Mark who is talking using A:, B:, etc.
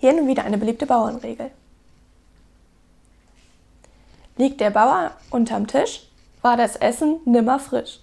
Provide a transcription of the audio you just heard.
A: Hier nun wieder eine beliebte Bauernregel. Liegt der Bauer unterm Tisch, war das Essen nimmer frisch.